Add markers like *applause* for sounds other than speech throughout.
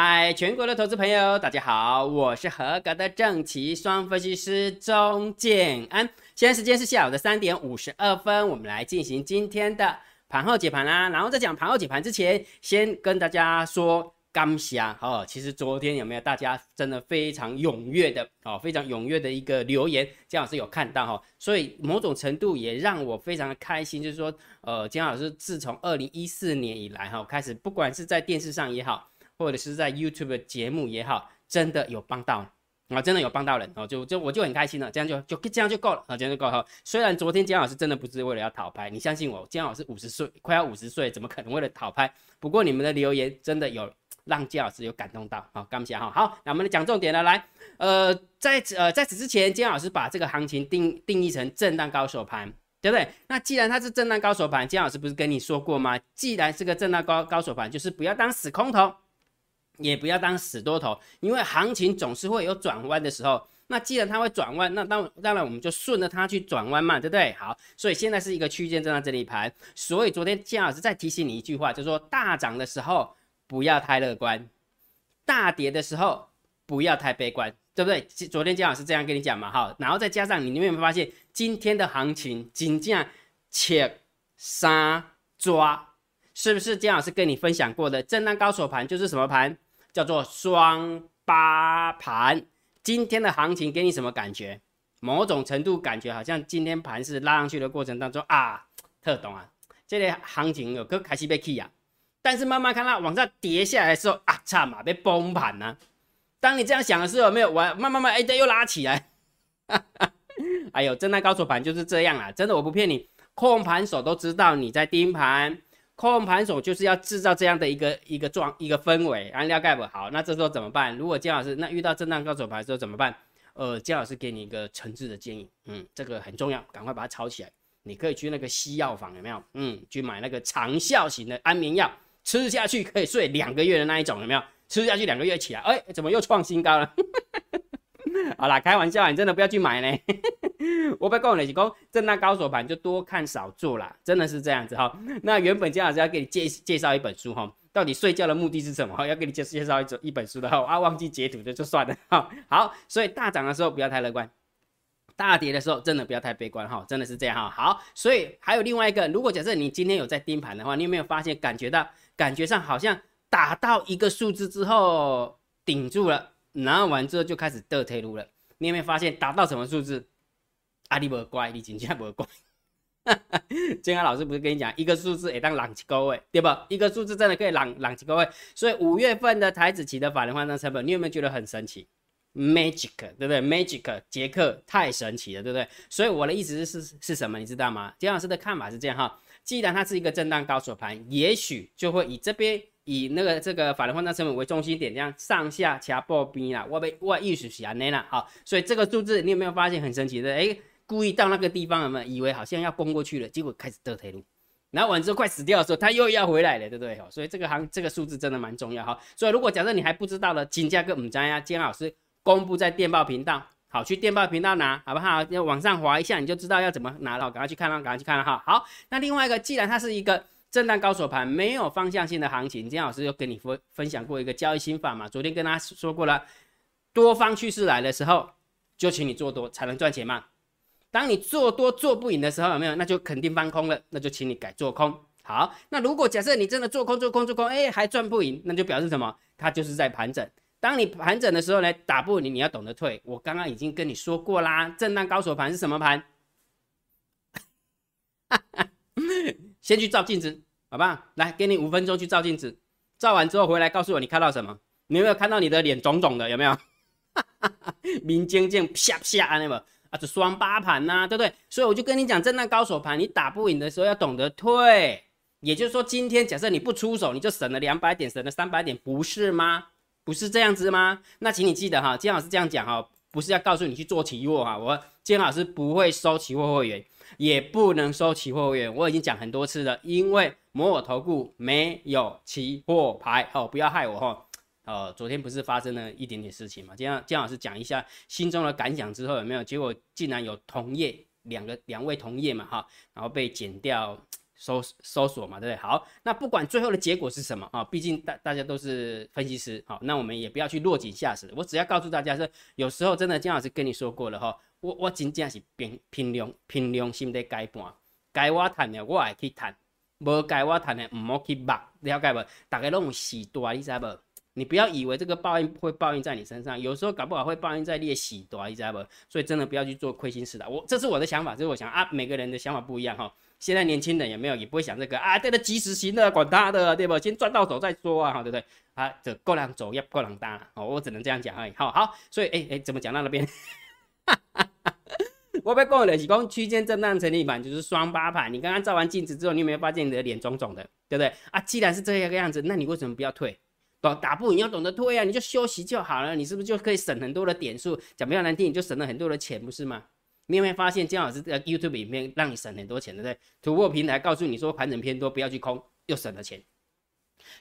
嗨，全国的投资朋友，大家好，我是合格的正奇双分析师钟建安。现在时间是下午的三点五十二分，我们来进行今天的盘后解盘啦。然后在讲盘后解盘之前，先跟大家说感谢哦。其实昨天有没有大家真的非常踊跃的哦，非常踊跃的一个留言，姜老师有看到哈，所以某种程度也让我非常的开心，就是说，呃，姜老师自从二零一四年以来哈，开始不管是在电视上也好。或者是在 YouTube 的节目也好，真的有帮到啊，真的有帮到人哦，就就我就很开心了，这样就就这样就够了啊，这样就够了。虽然昨天姜老师真的不是为了要讨拍，你相信我，姜老师五十岁，快要五十岁，怎么可能为了讨拍？不过你们的留言真的有让姜老师有感动到，好，感谢哈。好，那我们来讲重点了，来，呃，在呃在此之前，姜老师把这个行情定定义成震荡高手盘，对不对？那既然它是震荡高手盘，姜老师不是跟你说过吗？既然是个震荡高高手盘，就是不要当死空头。也不要当死多头，因为行情总是会有转弯的时候。那既然它会转弯，那当当然我们就顺着它去转弯嘛，对不对？好，所以现在是一个区间震荡整理盘。所以昨天姜老师再提醒你一句话，就是说大涨的时候不要太乐观，大跌的时候不要太悲观，对不对？昨天姜老师这样跟你讲嘛，哈。然后再加上你有没有发现今天的行情金价切杀抓，是不是姜老师跟你分享过的震荡高手盘就是什么盘？叫做双八盘，今天的行情给你什么感觉？某种程度感觉好像今天盘是拉上去的过程当中啊，特懂啊，这类行情有个开始被 k 啊，但是慢慢看到往上跌下来的时候啊，差嘛被崩盘呢。当你这样想的时候，没有完，慢慢慢哎，对，又拉起来。*laughs* 哎呦，震荡高手盘就是这样啊，真的我不骗你，控盘手都知道你在盯盘。控盘手就是要制造这样的一个一个状一个氛围，安料盖不好，那这时候怎么办？如果姜老师那遇到震荡高手盘的时候怎么办？呃，姜老师给你一个诚挚的建议，嗯，这个很重要，赶快把它抄起来。你可以去那个西药房，有没有？嗯，去买那个长效型的安眠药，吃下去可以睡两个月的那一种，有没有？吃下去两个月起来，哎，怎么又创新高了？*laughs* 好啦，开玩笑，你真的不要去买呢。我不要跟你讲，震荡高手盘就多看少做啦，真的是这样子哈。那原本姜老师要给你介介绍一本书哈，到底睡觉的目的是什么？要给你介介绍一种一本书的哈，啊，忘记截图的就算了哈。好，所以大涨的时候不要太乐观，大跌的时候真的不要太悲观哈，真的是这样哈。好，所以还有另外一个，如果假设你今天有在盯盘的话，你有没有发现感觉到感觉上好像打到一个数字之后顶住了，然后完之后就开始倒退路了？你有没有发现打到什么数字？啊你不乖，你真正不乖。*laughs* 金安老师不是跟你讲，一个数字也当朗几个位，对吧？一个数字真的可以朗朗几个位。所以五月份的台子期的法人换算成本，你有没有觉得很神奇？Magic，对不对？Magic，杰克太神奇了，对不对？所以我的意思是是什么？你知道吗？金老师的看法是这样哈，既然它是一个震荡高手盘，也许就会以这边以那个这个法人换算成本为中心点，这样上下掐破边啦。我被我意思是安内啦，好，所以这个数字你有没有发现很神奇的？哎。故意到那个地方，有没有以为好像要攻过去了？结果开始得退路，然后完之后快死掉的时候，他又要回来了，对不对？所以这个行这个数字真的蛮重要哈。所以如果假设你还不知道的，金价跟五张呀，金老师公布在电报频道，好，去电报频道拿，好不好？要往上滑一下，你就知道要怎么拿了。赶快去看了，赶快去看了哈。好，那另外一个，既然它是一个震荡高手盘，没有方向性的行情，金老师又跟你分分享过一个交易心法嘛？昨天跟他说过了，多方趋势来的时候，就请你做多才能赚钱嘛。当你做多做不赢的时候，有没有？那就肯定翻空了，那就请你改做空。好，那如果假设你真的做空做空做空，哎，还赚不赢，那就表示什么？它就是在盘整。当你盘整的时候呢，打不赢，你要懂得退。我刚刚已经跟你说过啦，震荡高手盘是什么盘？*laughs* 先去照镜子，好不好？来，给你五分钟去照镜子，照完之后回来告诉我你看到什么？你有没有看到你的脸肿肿的？有没有？*laughs* 明晶晶啪啪那个。啊，这双八盘呐，对不对？所以我就跟你讲，震荡高手盘，你打不赢的时候要懂得退。也就是说，今天假设你不出手，你就省了两百点，省了三百点，不是吗？不是这样子吗？那请你记得哈，金老师这样讲哈，不是要告诉你去做期货哈，我金老师不会收期货会员，也不能收期货会员，我已经讲很多次了，因为摩尔投顾没有期货牌，哦，不要害我哈。呃，昨天不是发生了一点点事情嘛？今天姜老师讲一下心中的感想之后有没有？结果竟然有同业两个两位同业嘛哈，然后被减掉搜搜索嘛，对不对？好，那不管最后的结果是什么啊，毕竟大大家都是分析师，好，那我们也不要去落井下石。我只要告诉大家是，有时候真的姜老师跟你说过了哈，我我真正是拼拼量拼量心的改盘，该我谈的我也去谈，无该我谈的唔好去骂，了解不？大家拢有时代，你知不？你不要以为这个报应会报应在你身上，有时候搞不好会报应在列喜多，你知道不？所以真的不要去做亏心事的。我这是我的想法，这是我想啊，每个人的想法不一样哈。现在年轻人也没有，也不会想这个啊，这个及时行乐，管他的，对不？先赚到手再说啊，哈，对不对？啊，这够量走也够量大哦，我只能这样讲而已。好好，所以哎哎，怎么讲到那边？*laughs* 我被讲的是讲区间震荡整理盘就是双八盘。你刚刚照完镜子之后，你有没有发现你的脸肿肿的，对不对？啊，既然是这个样子，那你为什么不要退？打打不赢要懂得退啊，你就休息就好了，你是不是就可以省很多的点数？讲比较难听，你就省了很多的钱，不是吗？你有没有发现姜老师在 YouTube 里面让你省很多钱，对不对？突破平台告诉你说盘整偏多，不要去空，又省了钱。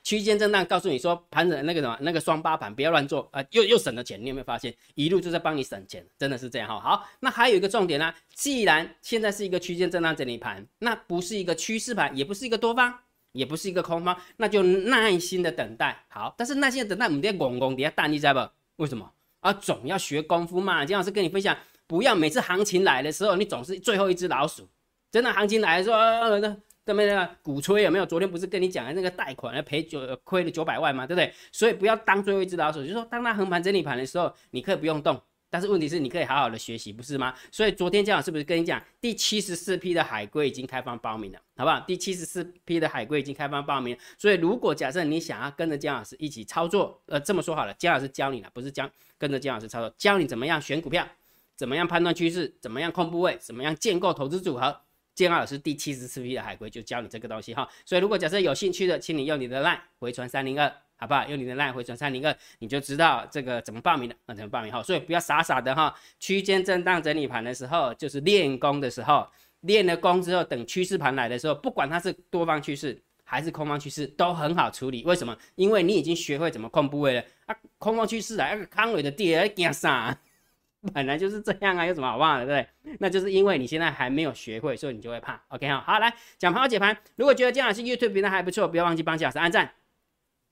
区间震荡告诉你说盘整那个什么那个双八盘不要乱做啊，又又省了钱。你有没有发现一路就在帮你省钱？真的是这样哈。好，那还有一个重点呢，既然现在是一个区间震荡整理盘，那不是一个趋势盘，也不是一个多方。也不是一个空方，那就耐心的等待。好，但是耐心的等待，我们得拱拱底下弹，你知道不？为什么？啊，总要学功夫嘛。金老师跟你分享，不要每次行情来的时候，你总是最后一只老鼠。真的行情来的时候，那对不对？鼓吹有没有？昨天不是跟你讲的那个贷款赔九亏了九百万嘛，对不对？所以不要当最后一只老鼠，就是说当它横盘整理盘的时候，你可以不用动。但是问题是，你可以好好的学习，不是吗？所以昨天姜老师不是跟你讲，第七十四批的海龟已经开放报名了，好不好？第七十四批的海龟已经开放报名，所以如果假设你想要跟着姜老师一起操作，呃，这么说好了，姜老师教你了，不是姜跟着姜老师操作，教你怎么样选股票，怎么样判断趋势，怎么样控部位，怎么样建构投资组合，姜老师第七十四批的海龟就教你这个东西哈。所以如果假设有兴趣的，请你用你的 line 回传三零二。好不好？用你的 line 回转三零二，你就知道这个怎么报名了。那怎么报名哈？所以不要傻傻的哈，区间震荡整理盘的时候，就是练功的时候，练了功之后，等趋势盘来的时候，不管它是多方趋势还是空方趋势，都很好处理。为什么？因为你已经学会怎么控部位了啊。空方趋势啊，那个康伟的跌惊啥？*laughs* 本来就是这样啊，有什么好怕的，对？那就是因为你现在还没有学会，所以你就会怕。OK 哈，好来讲盘后解盘。如果觉得姜老师 YouTube 频道还不错，不要忘记帮姜老师按赞。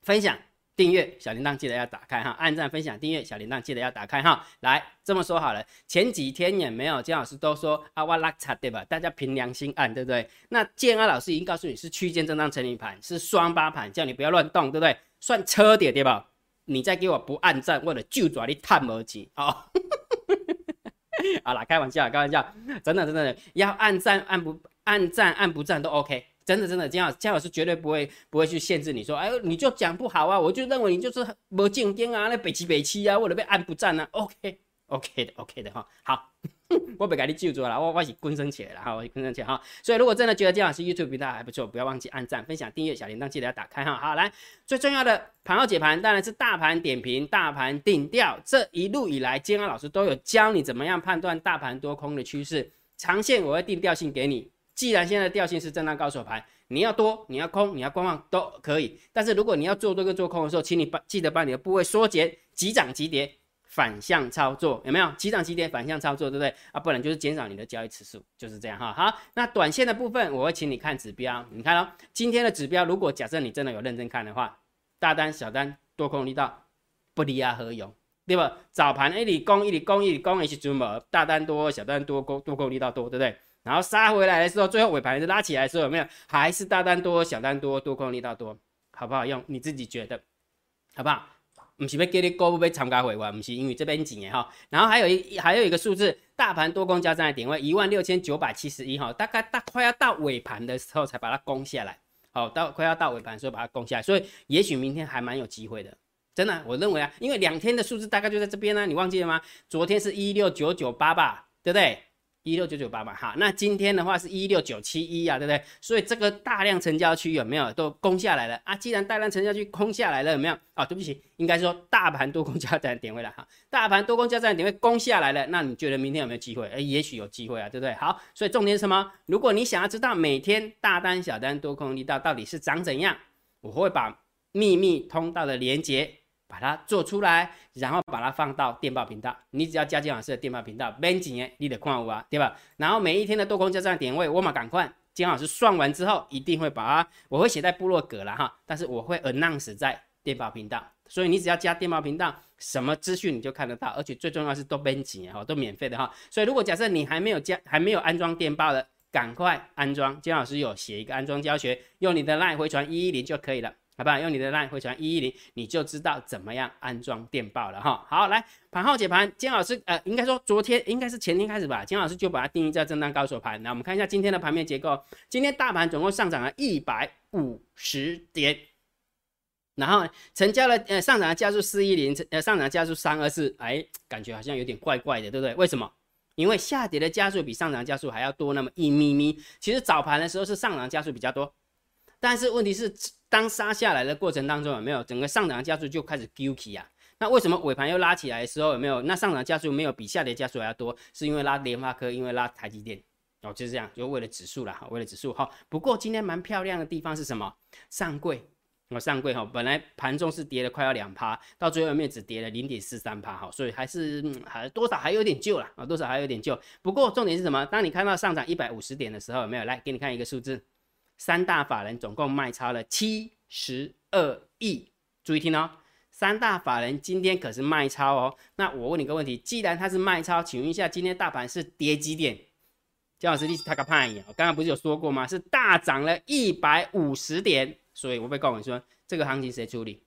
分享、订阅、小铃铛记得要打开哈，按赞、分享、订阅、小铃铛记得要打开哈。来，这么说好了，前几天也没有姜老师都说啊，哇拉差对吧？大家凭良心按，对不对？那建安老师已经告诉你是区间震荡整理盘，是双八盘，叫你不要乱动，对不对？算车点对吧？你再给我不按赞，为了就抓你探耳机啊！*laughs* 好了，开玩笑，开玩笑，真的真的要按赞按不按赞按不赞都 OK。真的真的，姜老姜老师绝对不会不会去限制你说，哎，你就讲不好啊，我就认为你就是没竞争啊，那北七北七啊，或者被按不赞啊，OK OK 的 OK 的哈，好，*laughs* 我被给你记住了，我我是滚升起来了哈，我滚升起来哈，所以如果真的觉得姜老师 YouTube 频道还不错，不要忘记按赞、分享、订阅、小铃铛记得要打开哈。好，来最重要的盘后解盘当然是大盘点评、大盘定调，这一路以来姜老师都有教你怎么样判断大盘多空的趋势，长线我会定调性给你。既然现在调性是震荡高手盘，你要多，你要空，你要观望都可以。但是如果你要做多跟做空的时候，请你把记得把你的部位缩减，急涨急跌反向操作，有没有？急涨急跌反向操作，对不对？啊，不然就是减少你的交易次数，就是这样哈。好，那短线的部分，我会请你看指标。你看哦，今天的指标，如果假设你真的有认真看的话，大单、小单、多空力道不离啊何勇，对吧？早盘一里攻一里攻一里攻，一起准么？大单多，小单多，攻多空力道多，对不对？然后杀回来的时候，最后尾盘是拉起来的时候，有没有？还是大单多，小单多，多空力道多，好不好用？你自己觉得好不好？不是要给你股不被参加回完，不是因为这边紧哈。然后还有一还有一个数字，大盘多空交战的点位一万六千九百七十一哈，大概大快要到尾盘的时候才把它攻下来，好，到快要到尾盘的时候把它攻下来，所以也许明天还蛮有机会的，真的，我认为啊，因为两天的数字大概就在这边呢，你忘记了吗？昨天是一六九九八吧，对不对？一六九九八嘛，好，那今天的话是一六九七一啊，对不对？所以这个大量成交区有没有都攻下来了啊？既然大量成交区攻下来了，有没有啊？对不起，应该说大盘多空交战点位了哈，大盘多空交战点位攻下来了，那你觉得明天有没有机会？哎，也许有机会啊，对不对？好，所以重点是什么？如果你想要知道每天大单、小单、多空力道到底是长怎样，我会把秘密通道的连接。把它做出来，然后把它放到电报频道。你只要加金老师的电报频道，编辑，你得看我啊，对吧？然后每一天的多空交战点位，我嘛赶快姜老师算完之后，一定会把它，我会写在部落格了哈，但是我会 announce 在电报频道，所以你只要加电报频道，什么资讯你就看得到，而且最重要是都编辑哈，都免费的哈。所以如果假设你还没有加，还没有安装电报的，赶快安装。姜老师有写一个安装教学，用你的 line 回传一一零就可以了。好不好？用你的 line 回传一一零，你就知道怎么样安装电报了哈。好，来盘后解盘，金老师呃，应该说昨天应该是前天开始吧，金老师就把它定义在震荡高手盘。那我们看一下今天的盘面结构，今天大盘总共上涨了一百五十点，然后成交了呃上涨的加速四一零，呃上涨加速三二四，哎，感觉好像有点怪怪的，对不对？为什么？因为下跌的加速比上涨加速还要多那么一咪咪。其实早盘的时候是上涨加速比较多，但是问题是。当杀下来的过程当中有没有整个上涨加速就开始 g u k y 啊？那为什么尾盘又拉起来的时候有没有？那上涨加速没有比下跌加速还要多？是因为拉联发科，因为拉台积电哦，就是这样，就为了指数了哈，为了指数哈。不过今天蛮漂亮的地方是什么？上柜哦，上柜哈，本来盘中是跌了快要两趴，到最后面只跌了零点四三趴哈，所以还是还多少还有点救了啊，多少还有点救。不过重点是什么？当你看到上涨一百五十点的时候，有没有来给你看一个数字？三大法人总共卖超了七十二亿，注意听哦，三大法人今天可是卖超哦。那我问你个问题，既然它是卖超，请问一下，今天大盘是跌几点？姜老师，你是他个派呀？我刚刚不是有说过吗？是大涨了一百五十点，所以我被告诉说，这个行情谁处理？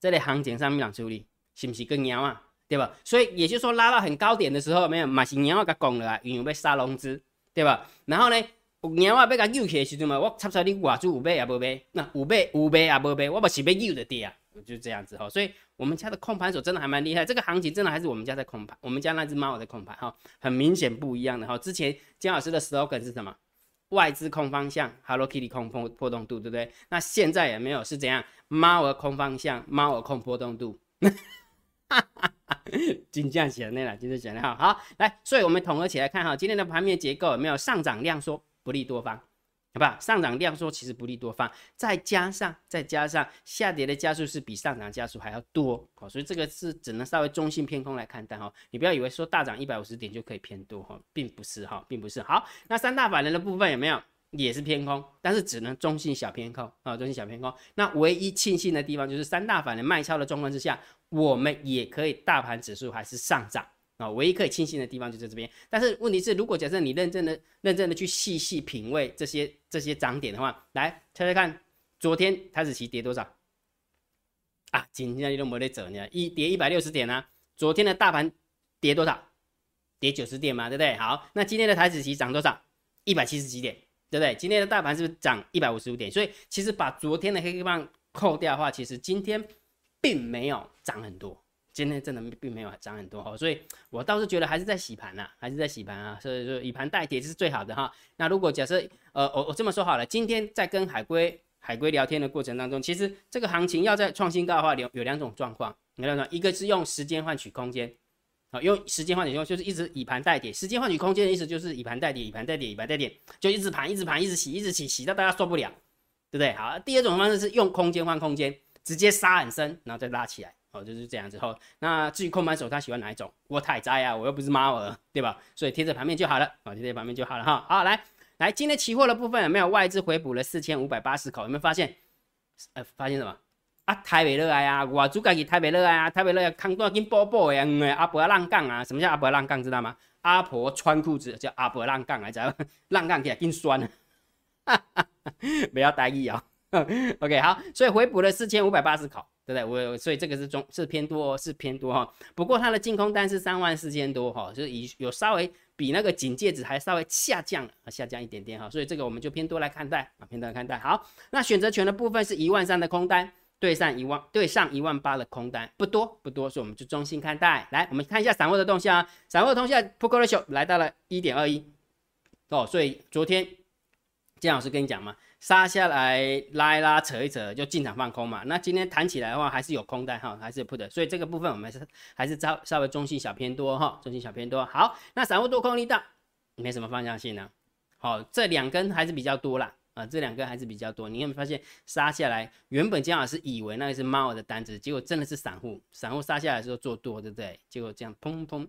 这类行情上面处理，是不是更牛啊？对吧？所以也就是说，拉到很高点的时候，没有马上牛个讲了啊，因为被杀融资，对吧？然后呢？有啊，要甲扭起的时阵嘛，我插出你外资有买也无买，那有买有买也无买，我不是要扭的跌啊，就这样子哈。所以我们家的控盘手真的还蛮厉害，这个行情真的还是我们家在控盘，我们家那只猫在控盘哈，很明显不一样的哈。之前姜老师的 slogan 是什么？外资控方向，Hello Kitty 控破破动度，对不对？那现在也没有是怎样？猫儿控方向，猫儿控波动度。哈哈哈，金价写的了，就是讲的哈。好，来，所以我们统合起来看哈，今天的盘面结构有没有上涨量缩？不利多方，好不好？上涨量缩，其实不利多方，再加上再加上下跌的加速是比上涨加速还要多，好，所以这个是只能稍微中性偏空来看待哈。你不要以为说大涨一百五十点就可以偏多哈，并不是哈，并不是。好，那三大法人的部分有没有也是偏空，但是只能中性小偏空啊，中性小偏空。那唯一庆幸的地方就是三大法人卖超的状况之下，我们也可以大盘指数还是上涨。啊，唯一可以庆幸的地方就在这边。但是问题是，如果假设你认真的、认真的去细细品味这些这些涨点的话，来猜猜看，昨天台子期跌多少？啊，今天你都没得走呢，一跌一百六十点啊。昨天的大盘跌多少？跌九十点嘛，对不对？好，那今天的台子期涨多少？一百七十几点，对不对？今天的大盘是不是涨一百五十五点？所以其实把昨天的黑黑棒扣掉的话，其实今天并没有涨很多。今天真的并没有涨很多哈，所以我倒是觉得还是在洗盘呐，还是在洗盘啊，所以说以盘代跌是最好的哈。那如果假设呃我我这么说好了，今天在跟海龟海龟聊天的过程当中，其实这个行情要在创新高的话，有有两种状况，有两种，一个是用时间换取空间，啊，用时间换取空就是一直以盘代跌，时间换取空间的意思就是以盘代跌，以盘代跌，以盘代跌，就一直盘一直盘一直洗一直洗洗到大家受不了，对不对？好，第二种方式是用空间换空间，直接杀很深，然后再拉起来。哦，就是这样子。后，那至于空盘手他喜欢哪一种，我太栽啊，我又不是猫儿，对吧？所以贴着盘面就好了，啊，贴着盘面就好了哈。好，来来，今天期货的部分有没有外资回补了四千五百八十口？有没有发现？呃，发现什么？啊，台北热爱啊，我主家去台北热爱啊，台北热爱康多跟波波一样的阿婆浪杠啊。什么叫阿婆浪杠？知道吗？阿婆穿裤子叫阿婆浪杠啊，知道 *laughs* 浪杠起来更酸了，哈哈，不要大意啊。*laughs* OK，好，所以回补了四千五百八十口。对不对？我所以这个是中是偏多，哦是偏多哈。不过它的净空单是三万四千多哈，就是以有稍微比那个警戒值还稍微下降了，下降一点点哈。所以这个我们就偏多来看待啊，偏多来看待。好，那选择权的部分是一万三的空单对上一万对上一万八的空单，不多不多，所以我们就中性看待。来，我们看一下散户的动向啊，散户的动向 p u t ratio 来到了一点二一哦，所以昨天姜老师跟你讲嘛。杀下来拉一拉扯一扯就进场放空嘛，那今天弹起来的话还是有空单哈，还是有 put，所以这个部分我们是还是稍稍微中性小偏多哈，中性小偏多。好，那散户多空力道没什么方向性呢。好，这两根还是比较多啦，啊，这两根还是比较多。你有没有发现杀下来，原本姜老师以为那个是猫的单子，结果真的是散户，散户杀下来的时候做多，对不对？结果这样砰砰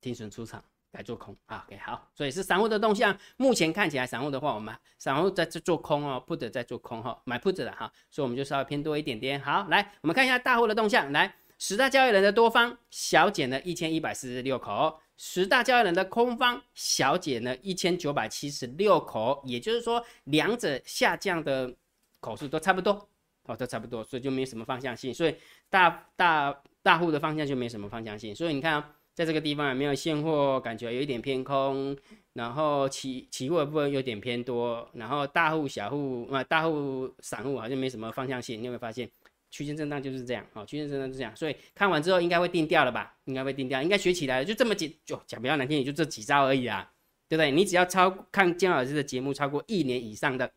停损出场。改做空啊，OK 好，所以是散户的动向。目前看起来，散户的话，我们散户在这做空哦，put 在做空哈，买 put 的哈，所以我们就稍微偏多一点点。好，来我们看一下大户的动向，来十大交易人的多方小减了一千一百四十六口，十大交易人的空方小减了一千九百七十六口，也就是说两者下降的口数都差不多哦，都差不多，所以就没什么方向性，所以大大大户的方向就没什么方向性，所以你看啊。在这个地方也没有现货，感觉有一点偏空，然后期期货的部分有点偏多，然后大户小户啊，大户散户好像没什么方向性，你有没有发现？区间震荡就是这样，好，区间震荡是这样，所以看完之后应该会定调了吧？应该会定调，应该学起来了，就这么几，就讲比较难听，也就这几招而已啊，对不对？你只要超看姜老师的节目超过一年以上的，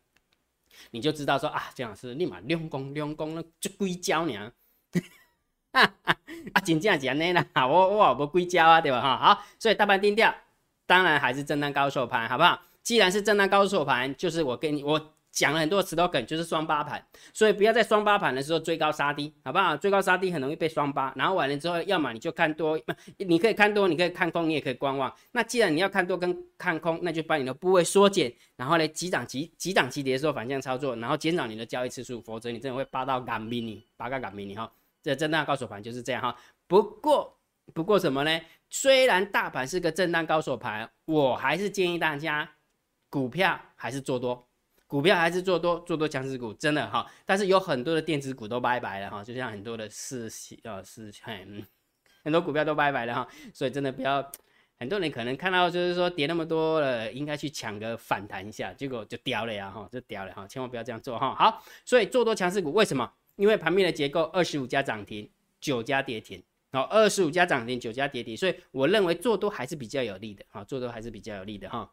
你就知道说啊，姜老师立马练功练功了，就硅胶呢。*laughs* 啊真正是安尼啦，*laughs* 我我无硅胶啊，对吧？哈，好，所以大盘定调，当然还是震荡高手盘，好不好？既然是震荡高手盘，就是我跟你我讲了很多 slogan，就是双八盘，所以不要在双八盘的时候追高杀低，好不好？追高杀低很容易被双八，然后完了之后，要么你就看多，你可以看多，你可以看空，你也可以观望。那既然你要看多跟看空，那就把你的部位缩减，然后呢，急涨急急涨急跌的时候反向操作，然后减少你的交易次数，否则你真的会扒到港 mini，扒个港迷你哈。这震荡高手盘就是这样哈，不过不过什么呢？虽然大盘是个震荡高手盘，我还是建议大家股票还是做多，股票还是做多，做多强势股真的哈。但是有很多的电子股都拜拜了哈，就像很多的四呃四很很多股票都拜拜了哈，所以真的不要，很多人可能看到就是说跌那么多了，应该去抢个反弹一下，结果就掉了呀哈，就掉了哈，千万不要这样做哈。好，所以做多强势股为什么？因为盘面的结构，二十五家涨停，九家跌停，好，二十五家涨停，九家跌停，所以我认为做多还是比较有利的，好，做多还是比较有利的哈。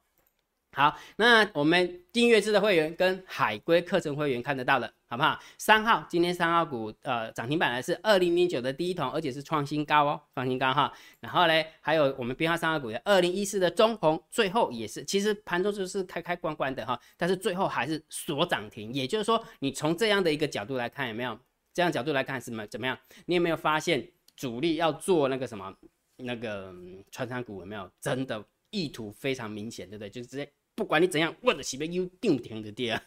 好，那我们订阅制的会员跟海龟课程会员看得到的，好不好？三号，今天三号股呃涨停板呢是二零零九的第一桶，而且是创新高哦，创新高哈。然后呢，还有我们编号三号股的二零一四的中红，最后也是，其实盘中就是开开关关的哈，但是最后还是锁涨停。也就是说，你从这样的一个角度来看，有没有？这样角度来看什么怎么样？你有没有发现主力要做那个什么那个穿山股有没有？真的意图非常明显，对不对？就是直接。不管你怎样，我的起边又定停的跌，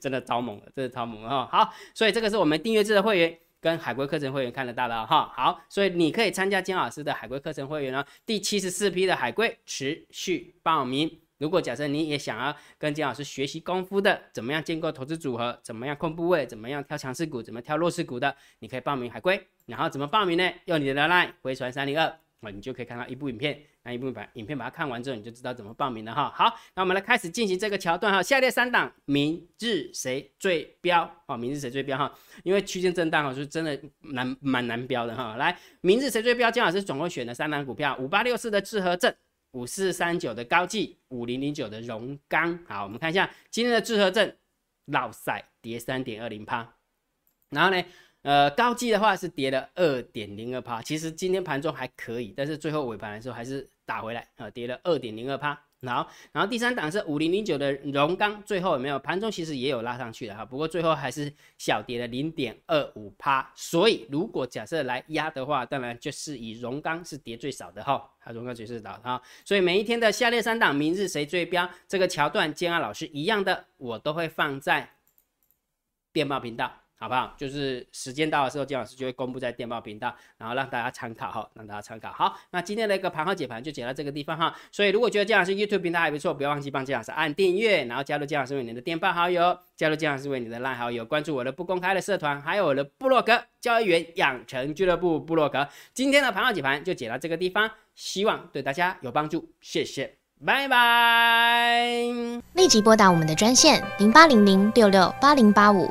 真的超猛了，真的超猛哈。好，所以这个是我们订阅制的会员跟海龟课程会员看得到的哈。好，所以你可以参加金老师的海龟课程会员呢，第七十四批的海龟持续报名。如果假设你也想要跟金老师学习功夫的，怎么样建构投资组合，怎么样控部位，怎么样挑强势股，怎么挑弱势股的，你可以报名海龟。然后怎么报名呢？用你的 line 回传三零二。啊，你就可以看到一部影片，那一部把影片把它看完之后，你就知道怎么报名了哈。好，那我们来开始进行这个桥段哈。下列三档，明日谁最标？哦，明日谁最标哈？因为区间震荡哈，是真的难蛮难标的哈。来，明日谁最标？姜老师总共选了三档股票：五八六四的智和正，五四三九的高技，五零零九的荣钢。好，我们看一下今天的智和正，老赛跌三点二零趴，然后呢？呃，高基的话是跌了二点零二趴，其实今天盘中还可以，但是最后尾盘的时候还是打回来啊，跌了二点零二趴。好，然后第三档是五零零九的荣钢，最后有没有？盘中其实也有拉上去的哈，不过最后还是小跌了零点二五趴。所以如果假设来压的话，当然就是以荣钢是跌最少的哈，它荣钢最少的哈。所以每一天的下列三档，明日谁最标？这个桥段，建安老师一样的，我都会放在电报频道。好不好？就是时间到的时候，金老师就会公布在电报频道，然后让大家参考哈，让大家参考。好，那今天的一个盘号解盘就解到这个地方哈。所以如果觉得金老师 YouTube 频道还不错，不要忘记帮金老师按订阅，然后加入金老师为你的电报好友，加入金老师为你的赖好友，关注我的不公开的社团，还有我的部落格交易员养成俱乐部部落格。今天的盘号解盘就解到这个地方，希望对大家有帮助，谢谢，拜拜。立即拨打我们的专线零八零零六六八零八五。